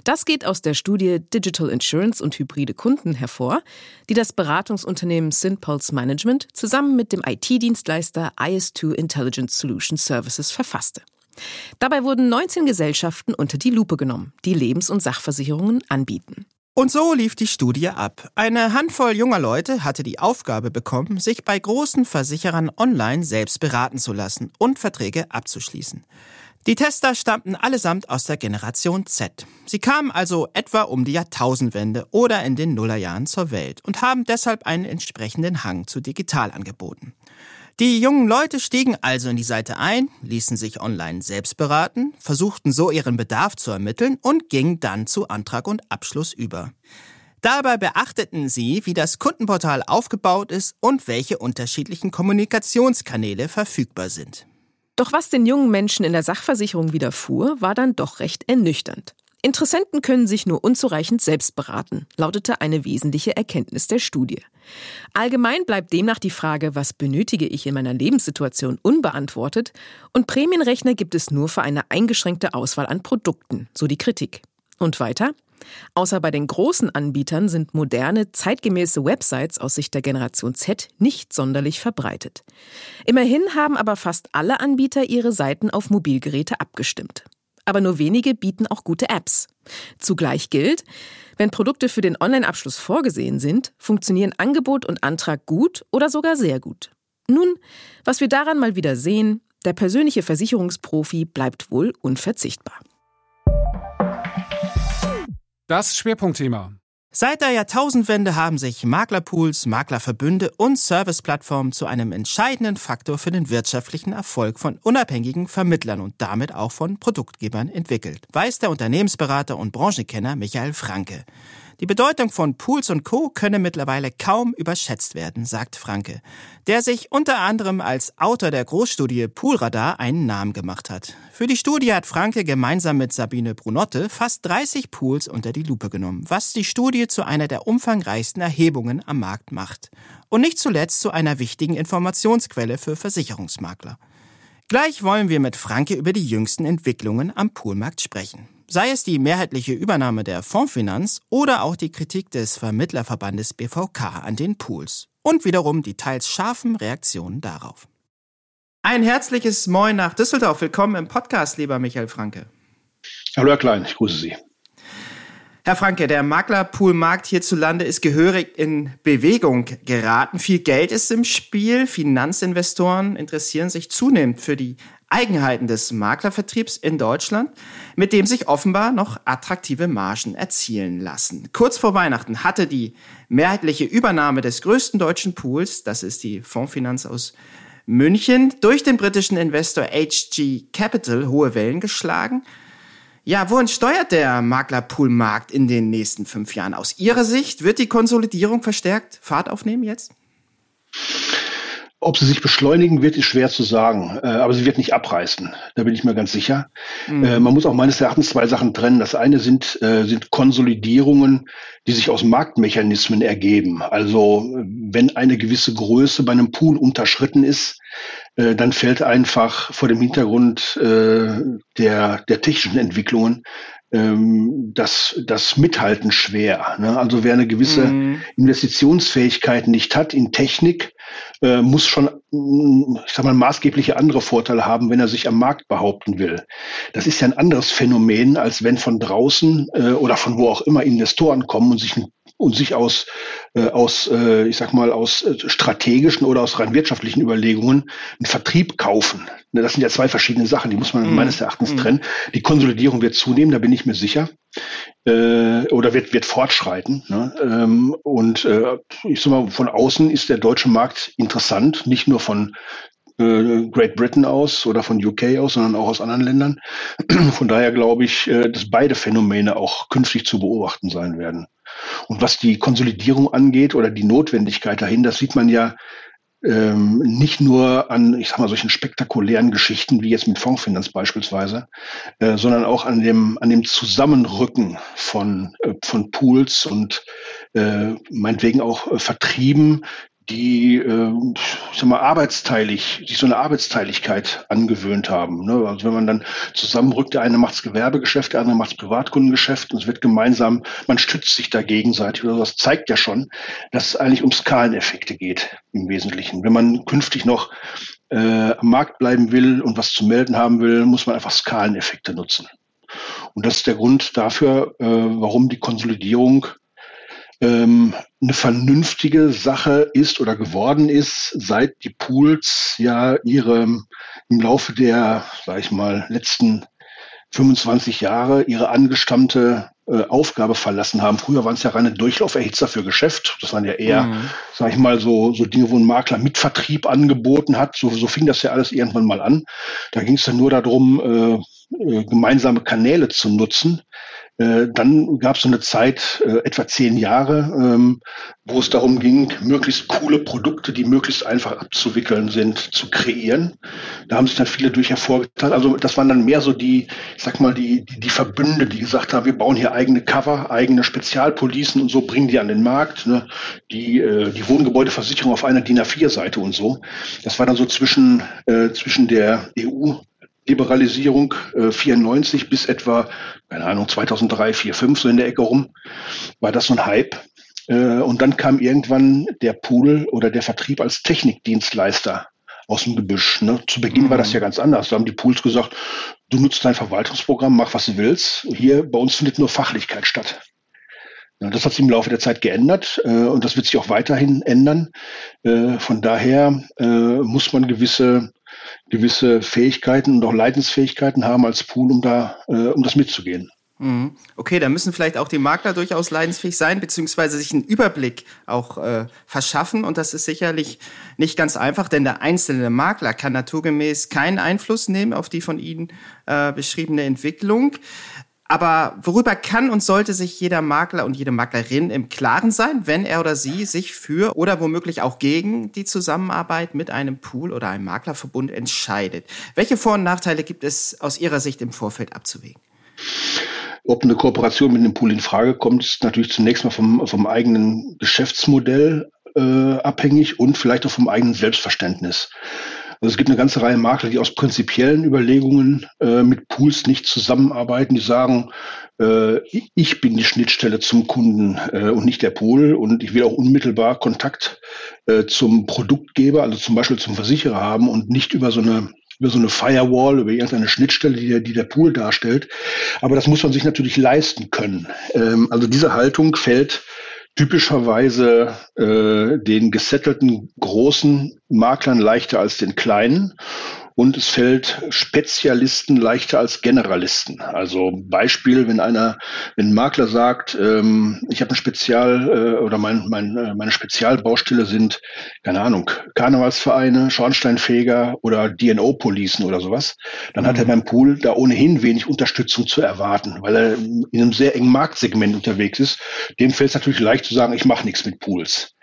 Das geht aus der Studie Digital Insurance und hybride Kunden hervor, die das Beratungsunternehmen Synpulse Management zusammen mit dem IT-Dienstleister IS2 Intelligent Solution Services verfasste. Dabei wurden 19 Gesellschaften unter die Lupe genommen, die Lebens- und Sachversicherungen anbieten. Und so lief die Studie ab. Eine Handvoll junger Leute hatte die Aufgabe bekommen, sich bei großen Versicherern online selbst beraten zu lassen und Verträge abzuschließen. Die Tester stammten allesamt aus der Generation Z. Sie kamen also etwa um die Jahrtausendwende oder in den Nullerjahren zur Welt und haben deshalb einen entsprechenden Hang zu Digitalangeboten. Die jungen Leute stiegen also in die Seite ein, ließen sich online selbst beraten, versuchten so ihren Bedarf zu ermitteln und gingen dann zu Antrag und Abschluss über. Dabei beachteten sie, wie das Kundenportal aufgebaut ist und welche unterschiedlichen Kommunikationskanäle verfügbar sind. Doch was den jungen Menschen in der Sachversicherung widerfuhr, war dann doch recht ernüchternd. Interessenten können sich nur unzureichend selbst beraten, lautete eine wesentliche Erkenntnis der Studie. Allgemein bleibt demnach die Frage, was benötige ich in meiner Lebenssituation, unbeantwortet und Prämienrechner gibt es nur für eine eingeschränkte Auswahl an Produkten, so die Kritik. Und weiter? Außer bei den großen Anbietern sind moderne, zeitgemäße Websites aus Sicht der Generation Z nicht sonderlich verbreitet. Immerhin haben aber fast alle Anbieter ihre Seiten auf Mobilgeräte abgestimmt. Aber nur wenige bieten auch gute Apps. Zugleich gilt, wenn Produkte für den Online-Abschluss vorgesehen sind, funktionieren Angebot und Antrag gut oder sogar sehr gut. Nun, was wir daran mal wieder sehen, der persönliche Versicherungsprofi bleibt wohl unverzichtbar. Das Schwerpunktthema. Seit der Jahrtausendwende haben sich Maklerpools, Maklerverbünde und Serviceplattformen zu einem entscheidenden Faktor für den wirtschaftlichen Erfolg von unabhängigen Vermittlern und damit auch von Produktgebern entwickelt, weiß der Unternehmensberater und Branchenkenner Michael Franke. Die Bedeutung von Pools und Co. könne mittlerweile kaum überschätzt werden, sagt Franke, der sich unter anderem als Autor der Großstudie Poolradar einen Namen gemacht hat. Für die Studie hat Franke gemeinsam mit Sabine Brunotte fast 30 Pools unter die Lupe genommen, was die Studie zu einer der umfangreichsten Erhebungen am Markt macht. Und nicht zuletzt zu einer wichtigen Informationsquelle für Versicherungsmakler. Gleich wollen wir mit Franke über die jüngsten Entwicklungen am Poolmarkt sprechen. Sei es die mehrheitliche Übernahme der Fondsfinanz oder auch die Kritik des Vermittlerverbandes BVK an den Pools und wiederum die teils scharfen Reaktionen darauf. Ein herzliches Moin nach Düsseldorf. Willkommen im Podcast, lieber Michael Franke. Hallo Herr Klein, ich grüße Sie. Herr Franke, der Maklerpoolmarkt hierzulande ist gehörig in Bewegung geraten. Viel Geld ist im Spiel. Finanzinvestoren interessieren sich zunehmend für die Eigenheiten des Maklervertriebs in Deutschland, mit dem sich offenbar noch attraktive Margen erzielen lassen. Kurz vor Weihnachten hatte die mehrheitliche Übernahme des größten deutschen Pools, das ist die Fondsfinanz aus München, durch den britischen Investor HG Capital hohe Wellen geschlagen. Ja, wohin steuert der Maklerpoolmarkt in den nächsten fünf Jahren? Aus Ihrer Sicht wird die Konsolidierung verstärkt Fahrt aufnehmen jetzt? Ob sie sich beschleunigen wird, ist schwer zu sagen, äh, aber sie wird nicht abreißen. Da bin ich mir ganz sicher. Mhm. Äh, man muss auch meines Erachtens zwei Sachen trennen. Das eine sind, äh, sind Konsolidierungen, die sich aus Marktmechanismen ergeben. Also wenn eine gewisse Größe bei einem Pool unterschritten ist, äh, dann fällt einfach vor dem Hintergrund äh, der, der technischen Entwicklungen ähm, das, das Mithalten schwer. Ne? Also wer eine gewisse mhm. Investitionsfähigkeit nicht hat in Technik, äh, muss schon, mm, ich sag mal, maßgebliche andere Vorteile haben, wenn er sich am Markt behaupten will. Das ist ja ein anderes Phänomen, als wenn von draußen äh, oder von wo auch immer Investoren kommen und sich ein und sich aus, äh, aus äh, ich sag mal, aus äh, strategischen oder aus rein wirtschaftlichen Überlegungen einen Vertrieb kaufen. Ne, das sind ja zwei verschiedene Sachen, die muss man mhm. meines Erachtens mhm. trennen. Die Konsolidierung wird zunehmen, da bin ich mir sicher. Äh, oder wird, wird fortschreiten. Ne? Ähm, und äh, ich sag mal, von außen ist der deutsche Markt interessant, nicht nur von äh, Great Britain aus oder von UK aus, sondern auch aus anderen Ländern. Von daher glaube ich, äh, dass beide Phänomene auch künftig zu beobachten sein werden. Und was die Konsolidierung angeht oder die Notwendigkeit dahin, das sieht man ja ähm, nicht nur an, ich sag mal, solchen spektakulären Geschichten wie jetzt mit Fondsfinanz beispielsweise, äh, sondern auch an dem, an dem Zusammenrücken von, äh, von Pools und äh, meinetwegen auch äh, Vertrieben, die, äh, ich sag mal, arbeitsteilig, sich so eine Arbeitsteiligkeit angewöhnt haben. Ne? Also wenn man dann zusammenrückt, der eine macht's Gewerbegeschäft, der andere macht's Privatkundengeschäft und es wird gemeinsam, man stützt sich da gegenseitig oder das zeigt ja schon, dass es eigentlich um Skaleneffekte geht im Wesentlichen. Wenn man künftig noch äh, am Markt bleiben will und was zu melden haben will, muss man einfach Skaleneffekte nutzen. Und das ist der Grund dafür, äh, warum die Konsolidierung ähm, eine vernünftige Sache ist oder geworden ist, seit die Pools ja ihre im Laufe der, sag ich mal, letzten 25 Jahre ihre angestammte äh, Aufgabe verlassen haben. Früher waren es ja reine Durchlauferhitzer für Geschäft. Das waren ja eher, mhm. sag ich mal, so, so Dinge, wo ein Makler Mitvertrieb angeboten hat. So, so fing das ja alles irgendwann mal an. Da ging es dann nur darum, äh, äh, gemeinsame Kanäle zu nutzen. Äh, dann gab es so eine Zeit, äh, etwa zehn Jahre, ähm, wo es darum ging, möglichst coole Produkte, die möglichst einfach abzuwickeln sind, zu kreieren. Da haben sich dann viele durch hervorgetan. Also das waren dann mehr so die, ich sag mal, die, die, die Verbünde, die gesagt haben, wir bauen hier eigene Cover, eigene Spezialpolicen und so bringen die an den Markt. Ne? Die, äh, die Wohngebäudeversicherung auf einer DIN A4-Seite und so. Das war dann so zwischen, äh, zwischen der EU Liberalisierung äh, 94 bis etwa, keine Ahnung, 2003, 4, 5, so in der Ecke rum, war das so ein Hype. Äh, und dann kam irgendwann der Pool oder der Vertrieb als Technikdienstleister aus dem Gebüsch. Ne? Zu Beginn mhm. war das mhm. ja ganz anders. Da haben die Pools gesagt, du nutzt dein Verwaltungsprogramm, mach was du willst. Hier bei uns findet nur Fachlichkeit statt. Ja, das hat sich im Laufe der Zeit geändert äh, und das wird sich auch weiterhin ändern. Äh, von daher äh, muss man gewisse gewisse Fähigkeiten und auch Leidensfähigkeiten haben als Pool, um da, äh, um das mitzugehen. Mhm. Okay, da müssen vielleicht auch die Makler durchaus leidensfähig sein, beziehungsweise sich einen Überblick auch äh, verschaffen. Und das ist sicherlich nicht ganz einfach, denn der einzelne Makler kann naturgemäß keinen Einfluss nehmen auf die von Ihnen äh, beschriebene Entwicklung. Aber worüber kann und sollte sich jeder Makler und jede Maklerin im Klaren sein, wenn er oder sie sich für oder womöglich auch gegen die Zusammenarbeit mit einem Pool oder einem Maklerverbund entscheidet? Welche Vor- und Nachteile gibt es aus Ihrer Sicht im Vorfeld abzuwägen? Ob eine Kooperation mit einem Pool in Frage kommt, ist natürlich zunächst mal vom, vom eigenen Geschäftsmodell äh, abhängig und vielleicht auch vom eigenen Selbstverständnis. Also es gibt eine ganze Reihe Makler, die aus prinzipiellen Überlegungen äh, mit Pools nicht zusammenarbeiten, die sagen, äh, ich bin die Schnittstelle zum Kunden äh, und nicht der Pool und ich will auch unmittelbar Kontakt äh, zum Produktgeber, also zum Beispiel zum Versicherer haben und nicht über so eine über so eine Firewall, über irgendeine Schnittstelle, die der, die der Pool darstellt. Aber das muss man sich natürlich leisten können. Ähm, also diese Haltung fällt typischerweise äh, den gesettelten großen Maklern leichter als den kleinen und es fällt Spezialisten leichter als Generalisten. Also Beispiel, wenn einer, wenn ein Makler sagt, ähm, ich habe ein Spezial äh, oder mein, mein, äh, meine Spezialbaustelle sind, keine Ahnung, Karnevalsvereine, Schornsteinfeger oder DNO-Policen oder sowas, dann mhm. hat er mhm. beim Pool da ohnehin wenig Unterstützung zu erwarten, weil er in einem sehr engen Marktsegment unterwegs ist. Dem fällt es natürlich leicht zu sagen, ich mache nichts mit Pools.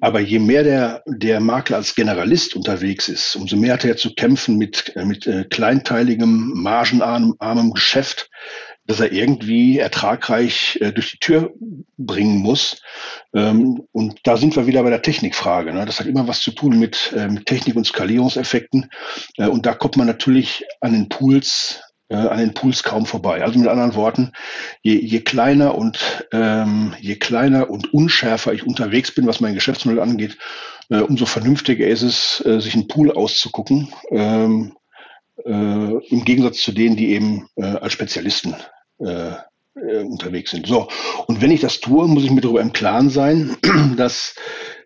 Aber je mehr der, der Makler als Generalist unterwegs ist, umso mehr hat er zu kämpfen mit, äh, mit äh, kleinteiligem, margenarmem Geschäft, das er irgendwie ertragreich äh, durch die Tür bringen muss. Ähm, und da sind wir wieder bei der Technikfrage. Ne? Das hat immer was zu tun mit, äh, mit Technik und Skalierungseffekten. Äh, und da kommt man natürlich an den Pools äh, an den Pools kaum vorbei. Also mit anderen Worten, je, je kleiner und ähm, je kleiner und unschärfer ich unterwegs bin, was mein Geschäftsmodell angeht, äh, umso vernünftiger ist es, äh, sich einen Pool auszugucken. Ähm, äh, Im Gegensatz zu denen, die eben äh, als Spezialisten äh, unterwegs sind. So, und wenn ich das tue, muss ich mir darüber im Klaren sein, dass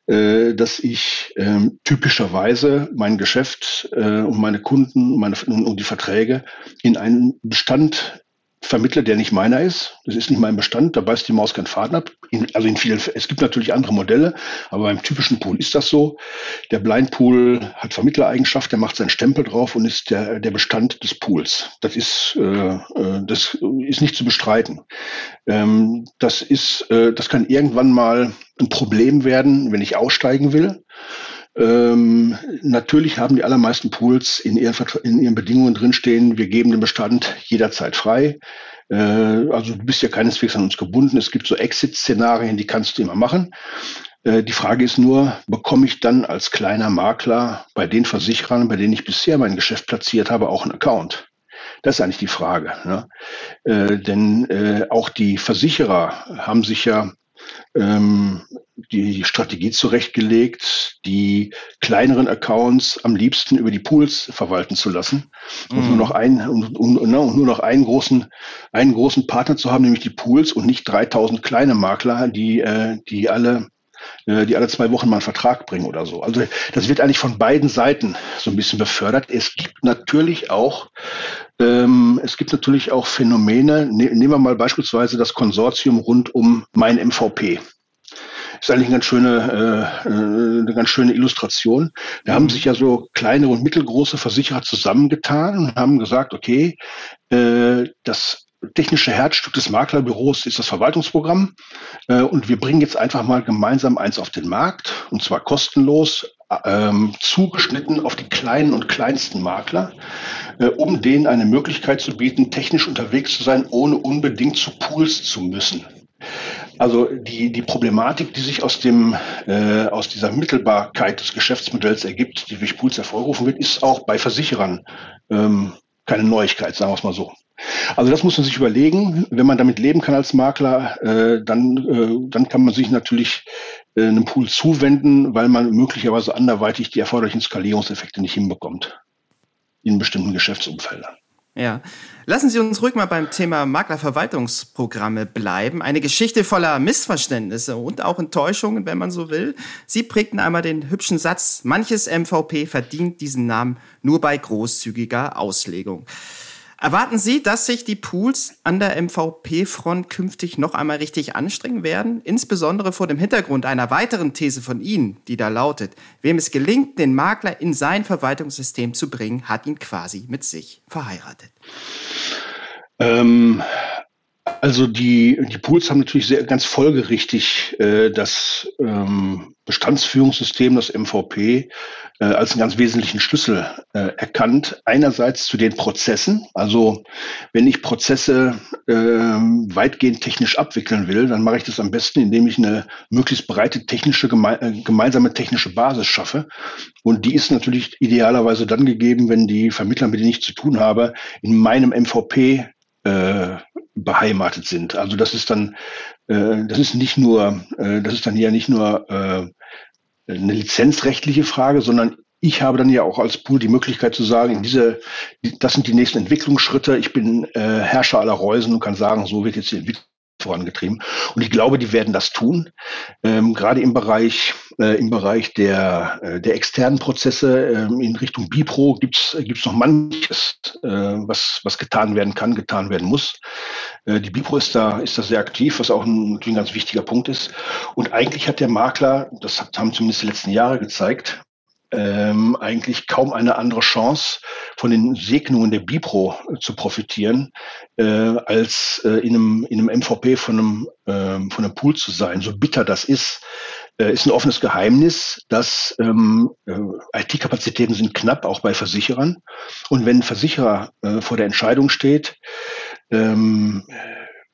dass ich ähm, typischerweise mein Geschäft äh, und meine Kunden meine, und die Verträge in einen Bestand vermittle, der nicht meiner ist. Das ist nicht mein Bestand, da beißt die Maus keinen Faden ab. In, also in vielen, es gibt natürlich andere Modelle, aber beim typischen Pool ist das so. Der Blind Pool hat Vermittlereigenschaft, der macht seinen Stempel drauf und ist der, der Bestand des Pools. Das ist, äh, äh das ist nicht zu bestreiten. Ähm, das ist, äh, das kann irgendwann mal ein Problem werden, wenn ich aussteigen will. Ähm, natürlich haben die allermeisten Pools in ihren, in ihren Bedingungen drinstehen, wir geben den Bestand jederzeit frei. Äh, also du bist ja keineswegs an uns gebunden. Es gibt so Exit-Szenarien, die kannst du immer machen. Äh, die Frage ist nur, bekomme ich dann als kleiner Makler bei den Versicherern, bei denen ich bisher mein Geschäft platziert habe, auch einen Account? Das ist eigentlich die Frage. Ne? Äh, denn äh, auch die Versicherer haben sich ja ähm, die Strategie zurechtgelegt, die kleineren Accounts am liebsten über die Pools verwalten zu lassen und nur mhm. noch einen und, und, und, nur noch einen großen einen großen Partner zu haben, nämlich die Pools und nicht 3000 kleine Makler, die äh, die alle äh, die alle zwei Wochen mal einen Vertrag bringen oder so. Also das wird eigentlich von beiden Seiten so ein bisschen befördert. Es gibt natürlich auch ähm, es gibt natürlich auch Phänomene. Ne, nehmen wir mal beispielsweise das Konsortium rund um mein MVP ist eigentlich eine ganz schöne, äh, eine ganz schöne Illustration. Da haben mhm. sich ja so kleine und mittelgroße Versicherer zusammengetan und haben gesagt, okay, äh, das technische Herzstück des Maklerbüros ist das Verwaltungsprogramm. Äh, und wir bringen jetzt einfach mal gemeinsam eins auf den Markt, und zwar kostenlos, ähm, zugeschnitten auf die kleinen und kleinsten Makler, äh, um denen eine Möglichkeit zu bieten, technisch unterwegs zu sein, ohne unbedingt zu Pools zu müssen. Also die, die Problematik, die sich aus dem äh, aus dieser Mittelbarkeit des Geschäftsmodells ergibt, die durch Pools hervorgerufen wird, ist auch bei Versicherern ähm, keine Neuigkeit, sagen wir es mal so. Also das muss man sich überlegen. Wenn man damit leben kann als Makler, äh, dann, äh, dann kann man sich natürlich äh, einem Pool zuwenden, weil man möglicherweise anderweitig die erforderlichen Skalierungseffekte nicht hinbekommt in bestimmten Geschäftsumfeldern. Ja. Lassen Sie uns ruhig mal beim Thema Maklerverwaltungsprogramme bleiben. Eine Geschichte voller Missverständnisse und auch Enttäuschungen, wenn man so will. Sie prägten einmal den hübschen Satz, manches MVP verdient diesen Namen nur bei großzügiger Auslegung. Erwarten Sie, dass sich die Pools an der MVP-Front künftig noch einmal richtig anstrengen werden? Insbesondere vor dem Hintergrund einer weiteren These von Ihnen, die da lautet, wem es gelingt, den Makler in sein Verwaltungssystem zu bringen, hat ihn quasi mit sich verheiratet. Ähm, also die, die Pools haben natürlich sehr ganz folgerichtig äh, das ähm, Bestandsführungssystem, das MVP, äh, als einen ganz wesentlichen Schlüssel äh, erkannt. Einerseits zu den Prozessen. Also wenn ich Prozesse äh, weitgehend technisch abwickeln will, dann mache ich das am besten, indem ich eine möglichst breite technische geme äh, gemeinsame technische Basis schaffe. Und die ist natürlich idealerweise dann gegeben, wenn die Vermittler, mit denen ich zu tun habe, in meinem MVP äh, beheimatet sind. Also das ist dann, äh, das ist nicht nur, äh, das ist dann ja nicht nur äh, eine lizenzrechtliche Frage, sondern ich habe dann ja auch als Pool die Möglichkeit zu sagen, diese, das sind die nächsten Entwicklungsschritte. Ich bin äh, Herrscher aller Reusen und kann sagen, so wird jetzt die Entwicklung vorangetrieben. Und ich glaube, die werden das tun. Ähm, gerade im Bereich, äh, im Bereich der, äh, der externen Prozesse ähm, in Richtung Bipro gibt's gibt's noch manches, äh, was, was getan werden kann, getan werden muss. Äh, die Bipro ist da, ist da sehr aktiv, was auch ein, ein ganz wichtiger Punkt ist. Und eigentlich hat der Makler, das haben zumindest die letzten Jahre gezeigt, ähm, eigentlich kaum eine andere Chance, von den Segnungen der Bipro äh, zu profitieren, äh, als äh, in, einem, in einem MVP von einem, äh, von einem Pool zu sein. So bitter das ist, äh, ist ein offenes Geheimnis, dass ähm, äh, IT-Kapazitäten sind knapp, auch bei Versicherern. Und wenn ein Versicherer äh, vor der Entscheidung steht, ähm,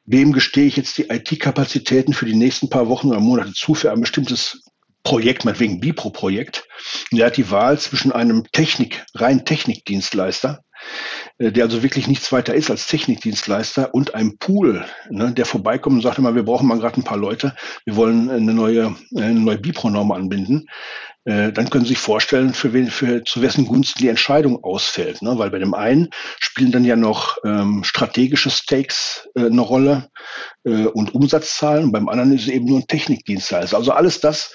wem gestehe ich jetzt die IT-Kapazitäten für die nächsten paar Wochen oder Monate zu für ein bestimmtes Projekt, meinetwegen Bipro-Projekt. Der hat die Wahl zwischen einem Technik, rein Technikdienstleister, äh, der also wirklich nichts weiter ist als Technikdienstleister und einem Pool, ne, der vorbeikommt und sagt immer, wir brauchen mal gerade ein paar Leute, wir wollen eine neue, eine neue Bipro-Norm anbinden. Äh, dann können Sie sich vorstellen, für, wen, für zu wessen Gunsten die Entscheidung ausfällt. Ne? Weil bei dem einen spielen dann ja noch ähm, strategische Stakes äh, eine Rolle äh, und Umsatzzahlen, und beim anderen ist es eben nur ein Technikdienstleister. Also alles das,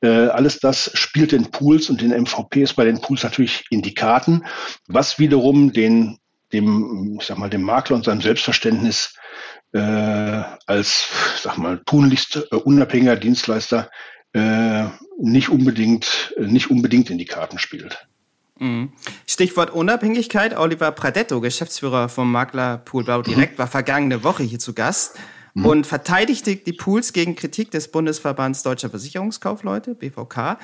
äh, alles das spielt den Pools und den MVPs bei den Pools natürlich in die Karten, was wiederum den dem, ich sag mal, dem Makler und seinem Selbstverständnis äh, als, sag mal, tunlichst äh, unabhängiger Dienstleister äh, nicht unbedingt, nicht unbedingt in die Karten spielt. Mhm. Stichwort Unabhängigkeit. Oliver Pradetto, Geschäftsführer vom Makler Pool Blau Direkt, mhm. war vergangene Woche hier zu Gast mhm. und verteidigte die Pools gegen Kritik des Bundesverbands Deutscher Versicherungskaufleute, BVK.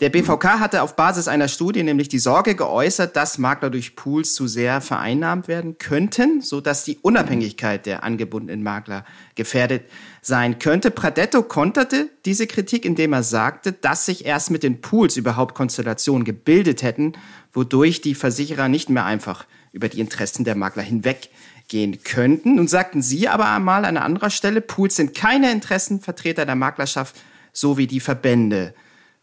Der BVK hatte auf Basis einer Studie nämlich die Sorge geäußert, dass Makler durch Pools zu sehr vereinnahmt werden könnten, sodass die Unabhängigkeit der angebundenen Makler gefährdet sein könnte. Pradetto konterte diese Kritik, indem er sagte, dass sich erst mit den Pools überhaupt Konstellationen gebildet hätten, wodurch die Versicherer nicht mehr einfach über die Interessen der Makler hinweg gehen könnten. Nun sagten Sie aber mal an anderer Stelle, Pools sind keine Interessenvertreter der Maklerschaft, so wie die Verbände.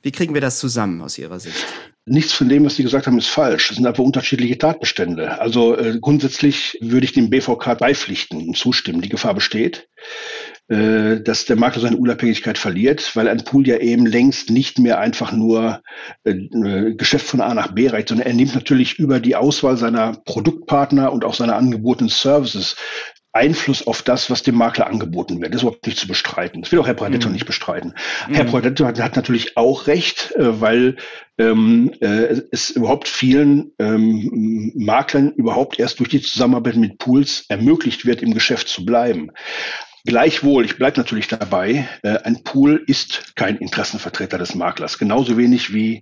Wie kriegen wir das zusammen aus Ihrer Sicht? Nichts von dem, was Sie gesagt haben, ist falsch. Es sind einfach unterschiedliche Tatbestände. Also äh, grundsätzlich würde ich dem BVK beipflichten und zustimmen. Die Gefahr besteht, äh, dass der Makler seine Unabhängigkeit verliert, weil ein Pool ja eben längst nicht mehr einfach nur äh, äh, Geschäft von A nach B reicht, sondern er nimmt natürlich über die Auswahl seiner Produktpartner und auch seiner angebotenen Services Einfluss auf das, was dem Makler angeboten wird. Das ist überhaupt nicht zu bestreiten. Das will auch Herr Pradetto mhm. nicht bestreiten. Mhm. Herr Pradetto hat, hat, natürlich auch recht, äh, weil ähm, äh, es überhaupt vielen ähm, Maklern überhaupt erst durch die Zusammenarbeit mit Pools ermöglicht wird, im Geschäft zu bleiben. Gleichwohl, ich bleibe natürlich dabei, äh, ein Pool ist kein Interessenvertreter des Maklers. Genauso wenig wie,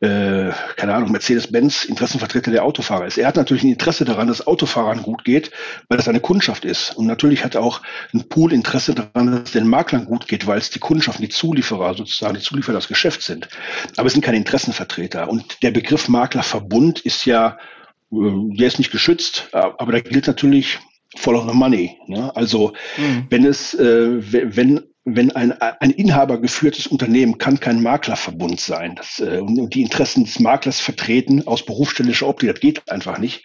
äh, keine Ahnung, Mercedes-Benz Interessenvertreter der Autofahrer ist. Er hat natürlich ein Interesse daran, dass Autofahrern gut geht, weil das eine Kundschaft ist. Und natürlich hat auch ein Pool Interesse daran, dass es den Maklern gut geht, weil es die Kundschaft, die Zulieferer sozusagen, die Zulieferer das Geschäft sind. Aber es sind keine Interessenvertreter. Und der Begriff Maklerverbund ist ja, äh, der ist nicht geschützt, aber da gilt natürlich follow the money. Ne? Also mhm. wenn es, äh, wenn wenn ein, ein Inhaber geführtes Unternehmen kann kein Maklerverbund sein. Das, äh, und die Interessen des Maklers vertreten aus berufsständischer Optik, das geht einfach nicht.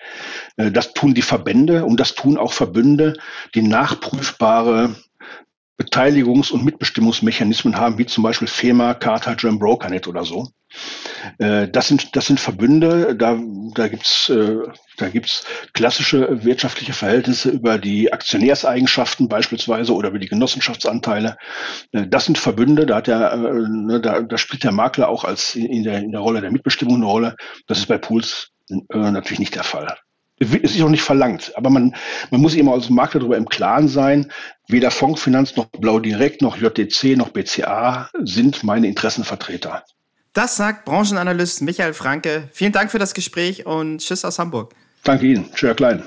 Äh, das tun die Verbände und das tun auch Verbünde, die nachprüfbare Beteiligungs- und Mitbestimmungsmechanismen haben, wie zum Beispiel FEMA, Carter, German Brokernet oder so. Äh, das sind, das sind Verbünde, da, da gibt's äh, da gibt's klassische wirtschaftliche Verhältnisse über die Aktionärseigenschaften beispielsweise oder über die Genossenschaftsanteile. Äh, das sind Verbünde, da, hat der, ne, da, da spielt der Makler auch als in der, in der Rolle der Mitbestimmung eine Rolle. Das ist bei Pools natürlich nicht der Fall. Es ist auch nicht verlangt, aber man, man muss immer als Makler darüber im Klaren sein, weder Fondsfinanz noch Blau Direkt noch JTC noch BCA sind meine Interessenvertreter. Das sagt Branchenanalyst Michael Franke. Vielen Dank für das Gespräch und Tschüss aus Hamburg. Danke Ihnen. Schöner Klein.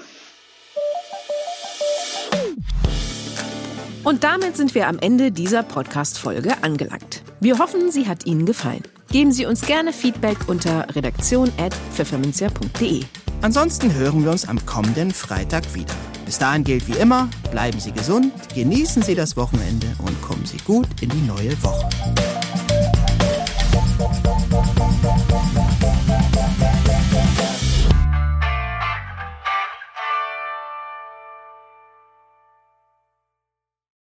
Und damit sind wir am Ende dieser Podcast-Folge angelangt. Wir hoffen, sie hat Ihnen gefallen. Geben Sie uns gerne Feedback unter redaktion.pfefferminzia.de. Ansonsten hören wir uns am kommenden Freitag wieder. Bis dahin gilt wie immer, bleiben Sie gesund, genießen Sie das Wochenende und kommen Sie gut in die neue Woche.